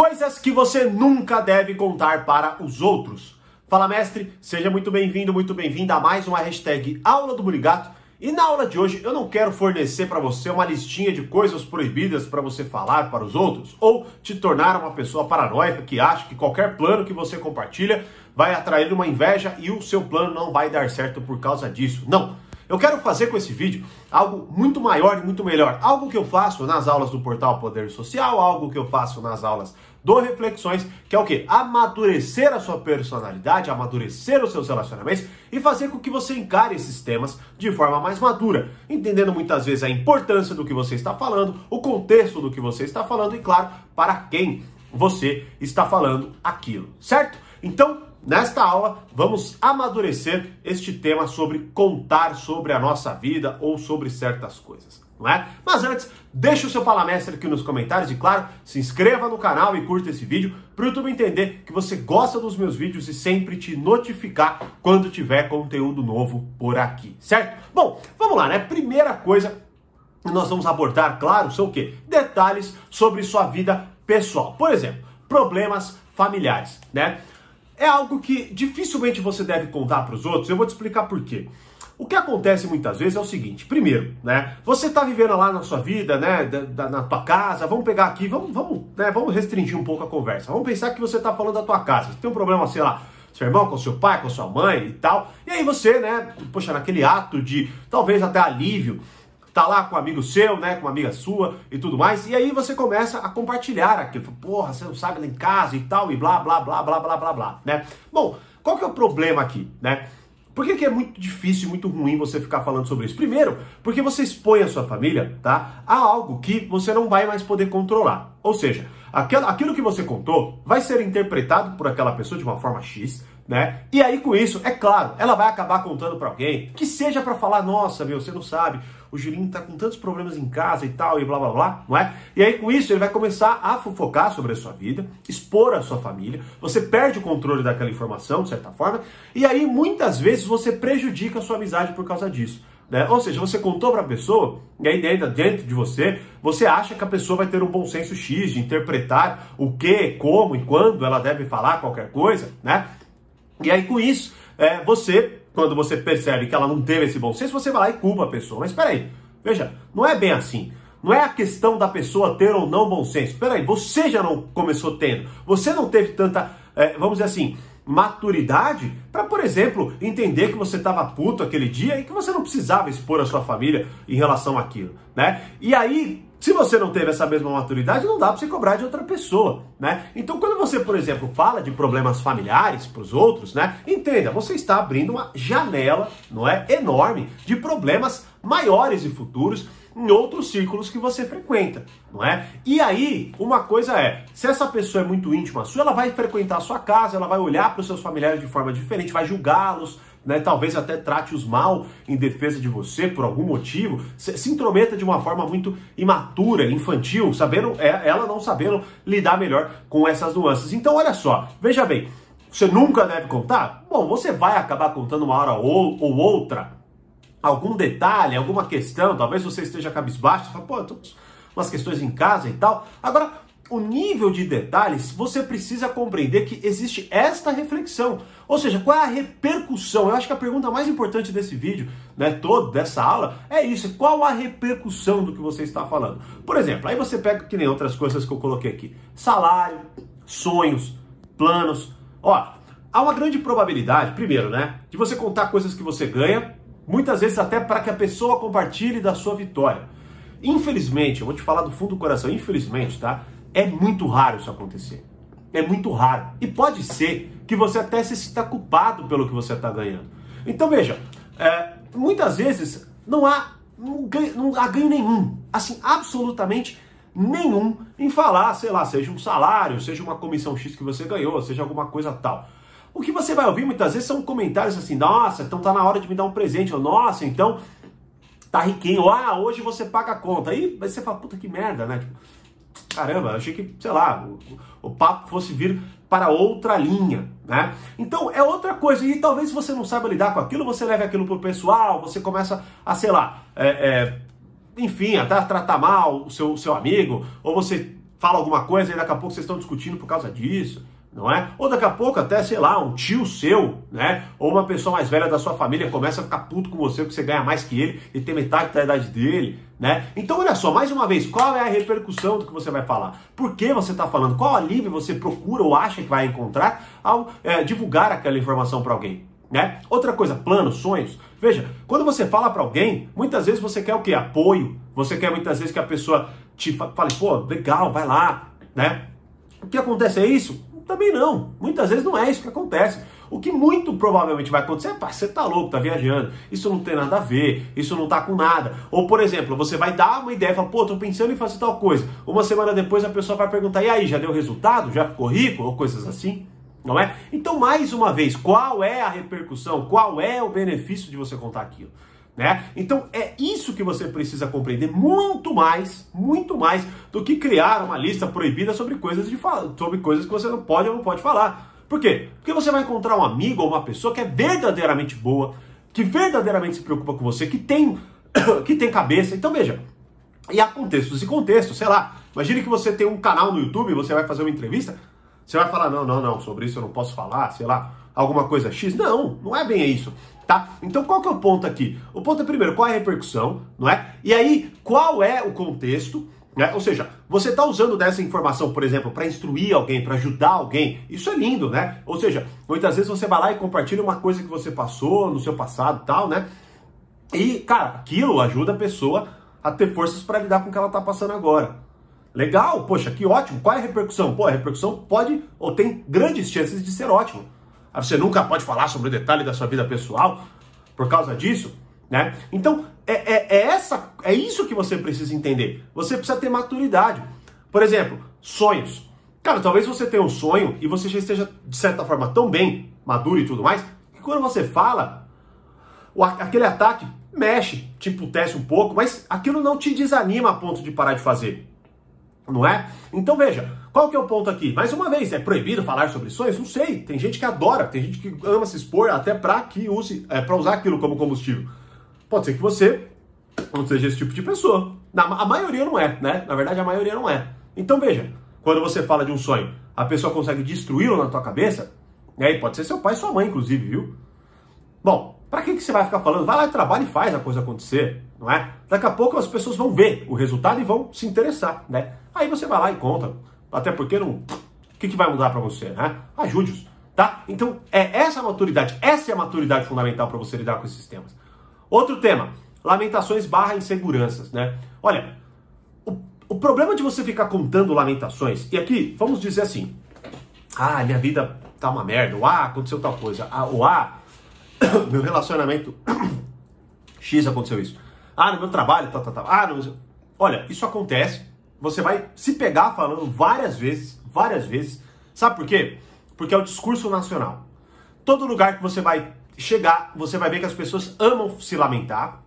Coisas que você nunca deve contar para os outros. Fala, mestre, seja muito bem-vindo, muito bem-vinda a mais uma hashtag Aula do Burigato. E na aula de hoje eu não quero fornecer para você uma listinha de coisas proibidas para você falar para os outros ou te tornar uma pessoa paranoica que acha que qualquer plano que você compartilha vai atrair uma inveja e o seu plano não vai dar certo por causa disso. Não. Eu quero fazer com esse vídeo algo muito maior e muito melhor. Algo que eu faço nas aulas do portal Poder Social, algo que eu faço nas aulas do Reflexões, que é o que? Amadurecer a sua personalidade, amadurecer os seus relacionamentos e fazer com que você encare esses temas de forma mais madura, entendendo muitas vezes a importância do que você está falando, o contexto do que você está falando e, claro, para quem você está falando aquilo, certo? Então, Nesta aula, vamos amadurecer este tema sobre contar sobre a nossa vida ou sobre certas coisas, não é? Mas antes, deixa o seu palamestre aqui nos comentários e, claro, se inscreva no canal e curta esse vídeo para o YouTube entender que você gosta dos meus vídeos e sempre te notificar quando tiver conteúdo novo por aqui, certo? Bom, vamos lá, né? Primeira coisa nós vamos abordar, claro, são o quê? Detalhes sobre sua vida pessoal. Por exemplo, problemas familiares, né? É algo que dificilmente você deve contar para os outros. Eu vou te explicar por quê. O que acontece muitas vezes é o seguinte: primeiro, né? Você está vivendo lá na sua vida, né? Da, da, na tua casa. Vamos pegar aqui, vamos, vamos, né? Vamos restringir um pouco a conversa. Vamos pensar que você está falando da tua casa. Você tem um problema, sei lá, seu irmão, com seu pai, com sua mãe e tal. E aí você, né? Poxa, naquele ato de talvez até alívio tá lá com um amigo seu, né, com uma amiga sua e tudo mais, e aí você começa a compartilhar aquilo, porra, você não sabe lá em casa e tal, e blá, blá, blá, blá, blá, blá, blá, né? Bom, qual que é o problema aqui, né? Por que, que, é muito difícil e muito ruim você ficar falando sobre isso? Primeiro, porque você expõe a sua família tá, a algo que você não vai mais poder controlar. Ou seja, aquilo, aquilo que você contou vai ser interpretado por aquela pessoa de uma forma X, né? E aí com isso, é claro, ela vai acabar contando para alguém, que seja para falar, nossa, meu, você não sabe, o Julinho tá com tantos problemas em casa e tal, e blá blá blá, não é? E aí com isso ele vai começar a fofocar sobre a sua vida, expor a sua família, você perde o controle daquela informação, de certa forma, e aí muitas vezes você prejudica a sua amizade por causa disso. Né? Ou seja, você contou para a pessoa, e aí dentro, dentro de você, você acha que a pessoa vai ter um bom senso X de interpretar o que, como e quando ela deve falar qualquer coisa, né? E aí, com isso, é, você, quando você percebe que ela não teve esse bom senso, você vai lá e culpa a pessoa. Mas espera aí, veja, não é bem assim. Não é a questão da pessoa ter ou não bom senso. Espera aí, você já não começou tendo. Você não teve tanta, é, vamos dizer assim, maturidade para, por exemplo, entender que você estava puto aquele dia e que você não precisava expor a sua família em relação àquilo, né? E aí, se você não teve essa mesma maturidade, não dá para você cobrar de outra pessoa, né? Então, quando você, por exemplo, fala de problemas familiares para os outros, né? Entenda, você está abrindo uma janela, não é, enorme de problemas maiores e futuros em outros círculos que você frequenta, não é? E aí, uma coisa é, se essa pessoa é muito íntima sua, ela vai frequentar a sua casa, ela vai olhar para os seus familiares de forma diferente, vai julgá-los, né, talvez até trate-os mal em defesa de você por algum motivo, se, se, intrometa de uma forma muito imatura, infantil, sabendo é, ela não sabendo lidar melhor com essas nuances. Então, olha só, veja bem, você nunca deve contar? Bom, você vai acabar contando uma hora ou, ou outra algum detalhe, alguma questão, talvez você esteja cabisbaixo, você fala, pô, eu tô com umas questões em casa e tal. Agora, o nível de detalhes, você precisa compreender que existe esta reflexão. Ou seja, qual é a repercussão? Eu acho que a pergunta mais importante desse vídeo, né, todo, dessa aula, é isso. Qual a repercussão do que você está falando? Por exemplo, aí você pega que nem outras coisas que eu coloquei aqui. Salário, sonhos, planos. Ó, há uma grande probabilidade, primeiro, né, de você contar coisas que você ganha Muitas vezes até para que a pessoa compartilhe da sua vitória. Infelizmente, eu vou te falar do fundo do coração, infelizmente, tá? É muito raro isso acontecer. É muito raro. E pode ser que você até se sinta culpado pelo que você está ganhando. Então veja, é, muitas vezes não há, não, ganho, não há ganho nenhum. Assim, absolutamente nenhum em falar, sei lá, seja um salário, seja uma comissão X que você ganhou, seja alguma coisa tal. O que você vai ouvir muitas vezes são comentários assim, nossa, então tá na hora de me dar um presente, ou nossa, então tá riquinho, ou, ah, hoje você paga a conta. Aí você fala, puta que merda, né? Tipo, caramba, achei que, sei lá, o, o papo fosse vir para outra linha, né? Então é outra coisa, e talvez você não saiba lidar com aquilo, você leve aquilo pro pessoal, você começa a, sei lá, é, é, enfim, até tratar mal o seu, seu amigo, ou você fala alguma coisa e daqui a pouco vocês estão discutindo por causa disso não é? Ou daqui a pouco até, sei lá, um tio seu, né? Ou uma pessoa mais velha da sua família começa a ficar puto com você porque você ganha mais que ele e tem metade da idade dele, né? Então olha só, mais uma vez, qual é a repercussão do que você vai falar? Por que você está falando? Qual alívio você procura ou acha que vai encontrar ao é, divulgar aquela informação para alguém? Né? Outra coisa, planos, sonhos. Veja, quando você fala para alguém, muitas vezes você quer o quê? Apoio. Você quer muitas vezes que a pessoa te fale, pô, legal, vai lá, né? O que acontece é isso? Também não. Muitas vezes não é isso que acontece. O que muito provavelmente vai acontecer é, pá, você tá louco, tá viajando, isso não tem nada a ver, isso não tá com nada. Ou, por exemplo, você vai dar uma ideia, fala, pô, tô pensando em fazer tal coisa. Uma semana depois a pessoa vai perguntar, e aí, já deu resultado? Já ficou rico? Ou coisas assim, não é? Então, mais uma vez, qual é a repercussão? Qual é o benefício de você contar aquilo? Né? Então é isso que você precisa compreender muito mais, muito mais do que criar uma lista proibida sobre coisas de sobre coisas que você não pode ou não pode falar. Por quê? Porque você vai encontrar um amigo ou uma pessoa que é verdadeiramente boa, que verdadeiramente se preocupa com você, que tem que tem cabeça. Então veja, e há contextos e contextos, sei lá. Imagine que você tem um canal no YouTube, você vai fazer uma entrevista, você vai falar não, não, não, sobre isso eu não posso falar, sei lá, alguma coisa X. Não, não é bem isso tá? Então qual que é o ponto aqui? O ponto é primeiro, qual é a repercussão, não é? E aí, qual é o contexto, né? Ou seja, você está usando dessa informação, por exemplo, para instruir alguém, para ajudar alguém, isso é lindo, né? Ou seja, muitas vezes você vai lá e compartilha uma coisa que você passou no seu passado tal, né? E, cara, aquilo ajuda a pessoa a ter forças para lidar com o que ela está passando agora. Legal, poxa, que ótimo. Qual é a repercussão? Pô, a repercussão pode ou tem grandes chances de ser ótimo. Você nunca pode falar sobre o detalhe da sua vida pessoal por causa disso, né? Então, é, é, é, essa, é isso que você precisa entender. Você precisa ter maturidade. Por exemplo, sonhos. Cara, talvez você tenha um sonho e você já esteja, de certa forma, tão bem, maduro e tudo mais, que quando você fala, aquele ataque mexe, te emputece um pouco, mas aquilo não te desanima a ponto de parar de fazer. Não é? Então veja, qual que é o ponto aqui? Mais uma vez, é proibido falar sobre sonhos? Não sei. Tem gente que adora, tem gente que ama se expor até para que use, é, para usar aquilo como combustível. Pode ser que você não seja esse tipo de pessoa. Na, a maioria não é, né? Na verdade, a maioria não é. Então veja, quando você fala de um sonho, a pessoa consegue destruí-lo na tua cabeça? E pode ser seu pai sua mãe, inclusive, viu? Bom, para que, que você vai ficar falando? Vai lá e trabalha e faz a coisa acontecer, não é? Daqui a pouco as pessoas vão ver o resultado e vão se interessar, né? Aí você vai lá e conta até porque não. O que, que vai mudar para você, né? Ajude-os, tá? Então, é essa maturidade, essa é a maturidade fundamental para você lidar com esses temas. Outro tema, lamentações barra inseguranças, né? Olha, o, o problema de você ficar contando lamentações, e aqui, vamos dizer assim, ah, minha vida tá uma merda, ou ah, aconteceu tal coisa, ah, ou ah, meu relacionamento X aconteceu isso. Ah, no meu trabalho, tal, tal, tal. Ah, no... olha, isso acontece, você vai se pegar falando várias vezes, várias vezes. Sabe por quê? Porque é o discurso nacional. Todo lugar que você vai chegar, você vai ver que as pessoas amam se lamentar.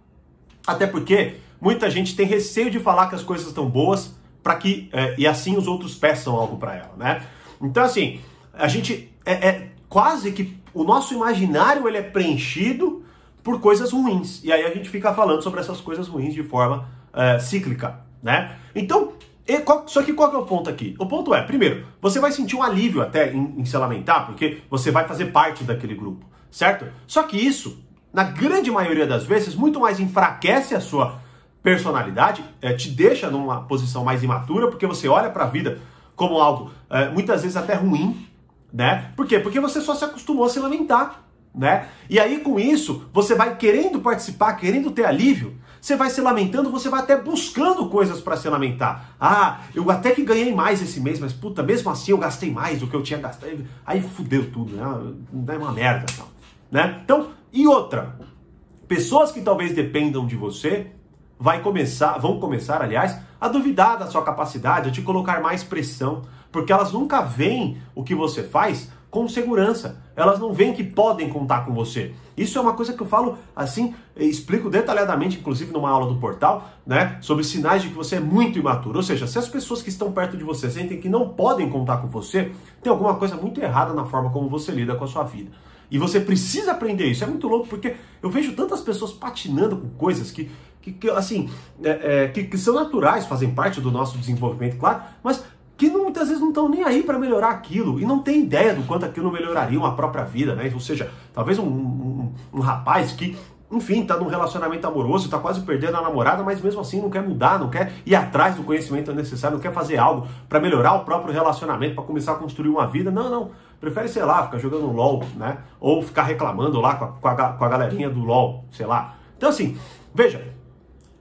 Até porque muita gente tem receio de falar que as coisas estão boas para que é, e assim os outros peçam algo para ela, né? Então assim, a gente é, é, quase que o nosso imaginário ele é preenchido por coisas ruins e aí a gente fica falando sobre essas coisas ruins de forma é, cíclica, né? Então, qual, só que qual que é o ponto aqui? O ponto é, primeiro, você vai sentir um alívio até em, em se lamentar, porque você vai fazer parte daquele grupo, certo? Só que isso, na grande maioria das vezes, muito mais enfraquece a sua personalidade, é, te deixa numa posição mais imatura, porque você olha para a vida como algo é, muitas vezes até ruim, né? Por quê? Porque você só se acostumou a se lamentar né? E aí com isso, você vai querendo participar, querendo ter alívio, você vai se lamentando, você vai até buscando coisas para se lamentar. Ah, eu até que ganhei mais esse mês, mas puta, mesmo assim eu gastei mais do que eu tinha gastado. Aí fudeu tudo, né? É uma merda, né? Então, e outra, pessoas que talvez dependam de você, vai começar, vão começar, aliás, a duvidar da sua capacidade, a te colocar mais pressão, porque elas nunca veem o que você faz com segurança. Elas não veem que podem contar com você. Isso é uma coisa que eu falo assim, explico detalhadamente, inclusive numa aula do portal, né, sobre sinais de que você é muito imaturo. Ou seja, se as pessoas que estão perto de você sentem que não podem contar com você, tem alguma coisa muito errada na forma como você lida com a sua vida. E você precisa aprender isso. É muito louco porque eu vejo tantas pessoas patinando com coisas que, que, que assim, é, é, que, que são naturais, fazem parte do nosso desenvolvimento, claro, mas que não, muitas vezes não estão nem aí para melhorar aquilo e não tem ideia do quanto aquilo melhoraria uma própria vida, né? Ou seja, talvez um, um, um rapaz que enfim, tá num relacionamento amoroso, tá quase perdendo a namorada, mas mesmo assim não quer mudar, não quer ir atrás do conhecimento necessário, não quer fazer algo para melhorar o próprio relacionamento, para começar a construir uma vida. Não, não. Prefere, sei lá, ficar jogando LOL, né? Ou ficar reclamando lá com a, com a, com a galerinha do LOL, sei lá. Então, assim, veja,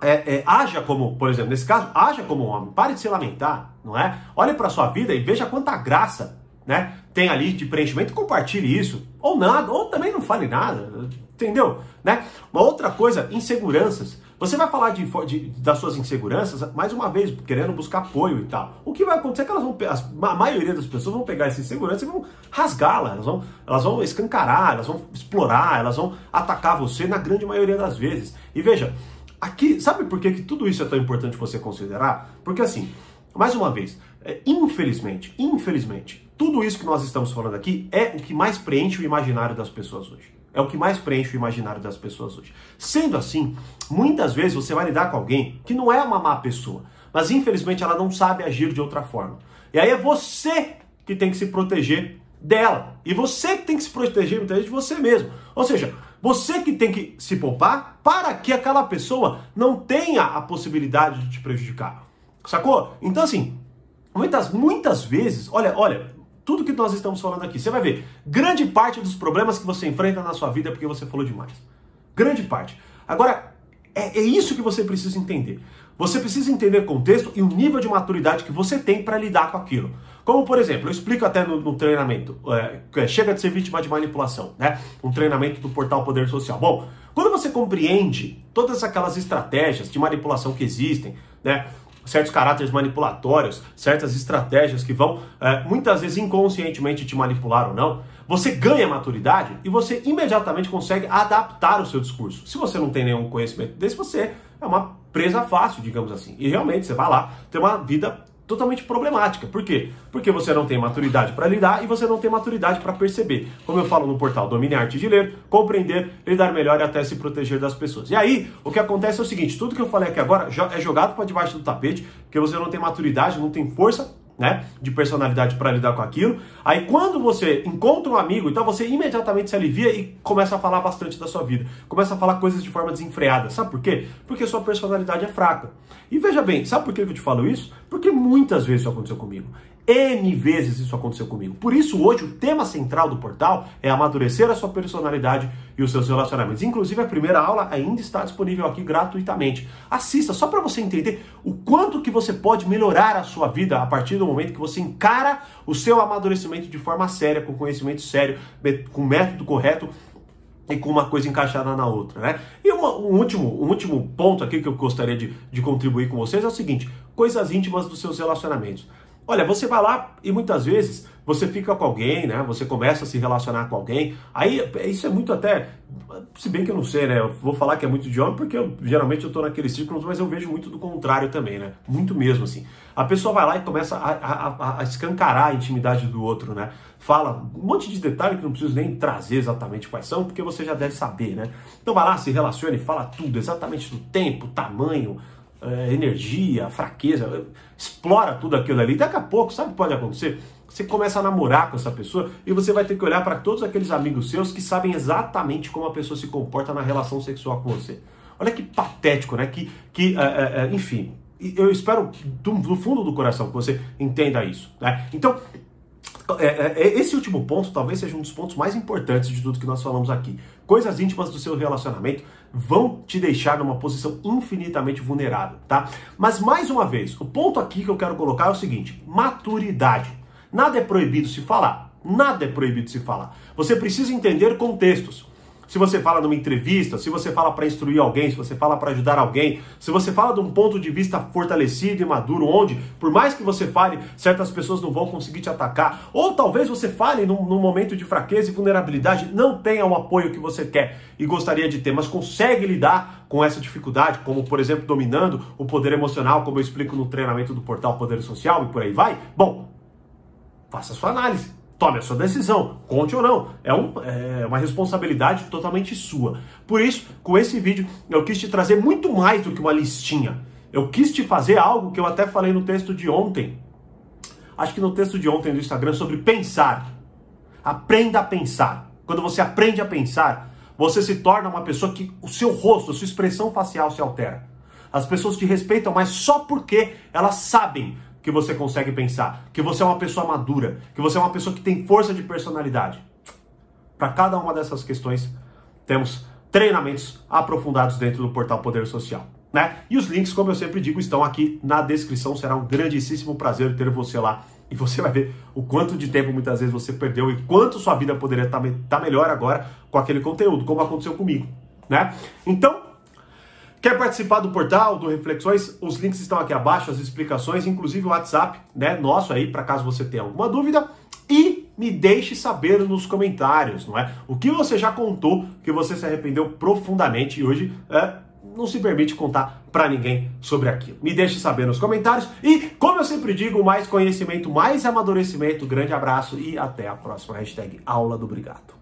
é, é, haja como, por exemplo, nesse caso, haja como homem, pare de se lamentar, não é? Olhe para sua vida e veja quanta graça, né? Tem ali de preenchimento, compartilhe isso, ou nada, ou também não fale nada, entendeu? Né? Uma outra coisa, inseguranças. Você vai falar de, de, das suas inseguranças, mais uma vez, querendo buscar apoio e tal. O que vai acontecer é que elas vão, a maioria das pessoas vão pegar essa insegurança e vão rasgá-la, elas vão, elas vão escancarar, elas vão explorar, elas vão atacar você na grande maioria das vezes. E veja, aqui, sabe por que, que tudo isso é tão importante você considerar? Porque assim, mais uma vez, é, infelizmente, infelizmente, tudo isso que nós estamos falando aqui é o que mais preenche o imaginário das pessoas hoje. É o que mais preenche o imaginário das pessoas hoje. Sendo assim, muitas vezes você vai lidar com alguém que não é uma má pessoa, mas infelizmente ela não sabe agir de outra forma. E aí é você que tem que se proteger dela. E você que tem que se proteger muitas vezes de você mesmo. Ou seja, você que tem que se poupar para que aquela pessoa não tenha a possibilidade de te prejudicar. Sacou? Então assim, muitas muitas vezes, olha, olha, tudo que nós estamos falando aqui. Você vai ver, grande parte dos problemas que você enfrenta na sua vida é porque você falou demais. Grande parte. Agora, é, é isso que você precisa entender. Você precisa entender o contexto e o nível de maturidade que você tem para lidar com aquilo. Como, por exemplo, eu explico até no, no treinamento, é, é, chega de ser vítima de manipulação, né? Um treinamento do portal Poder Social. Bom, quando você compreende todas aquelas estratégias de manipulação que existem, né? certos caráteres manipulatórios, certas estratégias que vão é, muitas vezes inconscientemente te manipular ou não, você ganha maturidade e você imediatamente consegue adaptar o seu discurso. Se você não tem nenhum conhecimento desse, você é uma presa fácil, digamos assim. E realmente você vai lá ter uma vida totalmente problemática. Por quê? Porque você não tem maturidade para lidar e você não tem maturidade para perceber. Como eu falo no portal Domine Arte de Ler, compreender, lidar melhor e até se proteger das pessoas. E aí, o que acontece é o seguinte, tudo que eu falei aqui agora é jogado para debaixo do tapete, porque você não tem maturidade, não tem força né, de personalidade para lidar com aquilo. Aí quando você encontra um amigo, então você imediatamente se alivia e começa a falar bastante da sua vida. Começa a falar coisas de forma desenfreada. Sabe por quê? Porque sua personalidade é fraca. E veja bem, sabe por que eu te falo isso? Porque muitas vezes isso aconteceu comigo. N vezes isso aconteceu comigo. Por isso, hoje, o tema central do portal é amadurecer a sua personalidade e os seus relacionamentos. Inclusive, a primeira aula ainda está disponível aqui gratuitamente. Assista, só para você entender o quanto que você pode melhorar a sua vida a partir do momento que você encara o seu amadurecimento de forma séria, com conhecimento sério, com método correto e com uma coisa encaixada na outra, né? E uma, um, último, um último ponto aqui que eu gostaria de, de contribuir com vocês é o seguinte: coisas íntimas dos seus relacionamentos. Olha, você vai lá e muitas vezes você fica com alguém, né? Você começa a se relacionar com alguém. Aí isso é muito até, se bem que eu não sei, né? Eu vou falar que é muito de homem porque eu, geralmente eu tô naqueles círculos, mas eu vejo muito do contrário também, né? Muito mesmo assim. A pessoa vai lá e começa a, a, a escancarar a intimidade do outro, né? Fala um monte de detalhe que não preciso nem trazer exatamente quais são, porque você já deve saber, né? Então vai lá, se relaciona e fala tudo, exatamente do tempo, tamanho, é, energia, fraqueza, explora tudo aquilo ali. Daqui a pouco, sabe o que pode acontecer? Você começa a namorar com essa pessoa e você vai ter que olhar para todos aqueles amigos seus que sabem exatamente como a pessoa se comporta na relação sexual com você. Olha que patético, né? Que, que é, enfim, eu espero do, do, fundo do coração que você entenda isso. Né? Então, esse último ponto talvez seja um dos pontos mais importantes de tudo que nós falamos aqui. Coisas íntimas do seu relacionamento vão te deixar numa posição infinitamente vulnerável, tá? Mas mais uma vez, o ponto aqui que eu quero colocar é o seguinte: maturidade. Nada é proibido se falar. Nada é proibido se falar. Você precisa entender contextos se você fala numa entrevista, se você fala para instruir alguém, se você fala para ajudar alguém, se você fala de um ponto de vista fortalecido e maduro, onde, por mais que você fale, certas pessoas não vão conseguir te atacar, ou talvez você fale num, num momento de fraqueza e vulnerabilidade, não tenha o apoio que você quer e gostaria de ter, mas consegue lidar com essa dificuldade, como por exemplo dominando o poder emocional, como eu explico no treinamento do portal Poder Social e por aí vai. Bom, faça a sua análise Tome a sua decisão, conte ou não. É, um, é uma responsabilidade totalmente sua. Por isso, com esse vídeo, eu quis te trazer muito mais do que uma listinha. Eu quis te fazer algo que eu até falei no texto de ontem. acho que no texto de ontem do Instagram, sobre pensar. Aprenda a pensar. Quando você aprende a pensar, você se torna uma pessoa que o seu rosto, a sua expressão facial se altera. As pessoas te respeitam, mas só porque elas sabem que você consegue pensar, que você é uma pessoa madura, que você é uma pessoa que tem força de personalidade. Para cada uma dessas questões, temos treinamentos aprofundados dentro do portal Poder Social. Né? E os links, como eu sempre digo, estão aqui na descrição. Será um grandíssimo prazer ter você lá. E você vai ver o quanto de tempo muitas vezes você perdeu e quanto sua vida poderia estar tá, tá melhor agora com aquele conteúdo, como aconteceu comigo. Né? Então, Quer participar do portal, do Reflexões? Os links estão aqui abaixo, as explicações, inclusive o WhatsApp, né, nosso aí, para caso você tenha alguma dúvida. E me deixe saber nos comentários, não é? O que você já contou que você se arrependeu profundamente e hoje é, não se permite contar para ninguém sobre aquilo. Me deixe saber nos comentários e, como eu sempre digo, mais conhecimento, mais amadurecimento. Grande abraço e até a próxima hashtag Aula do Obrigado.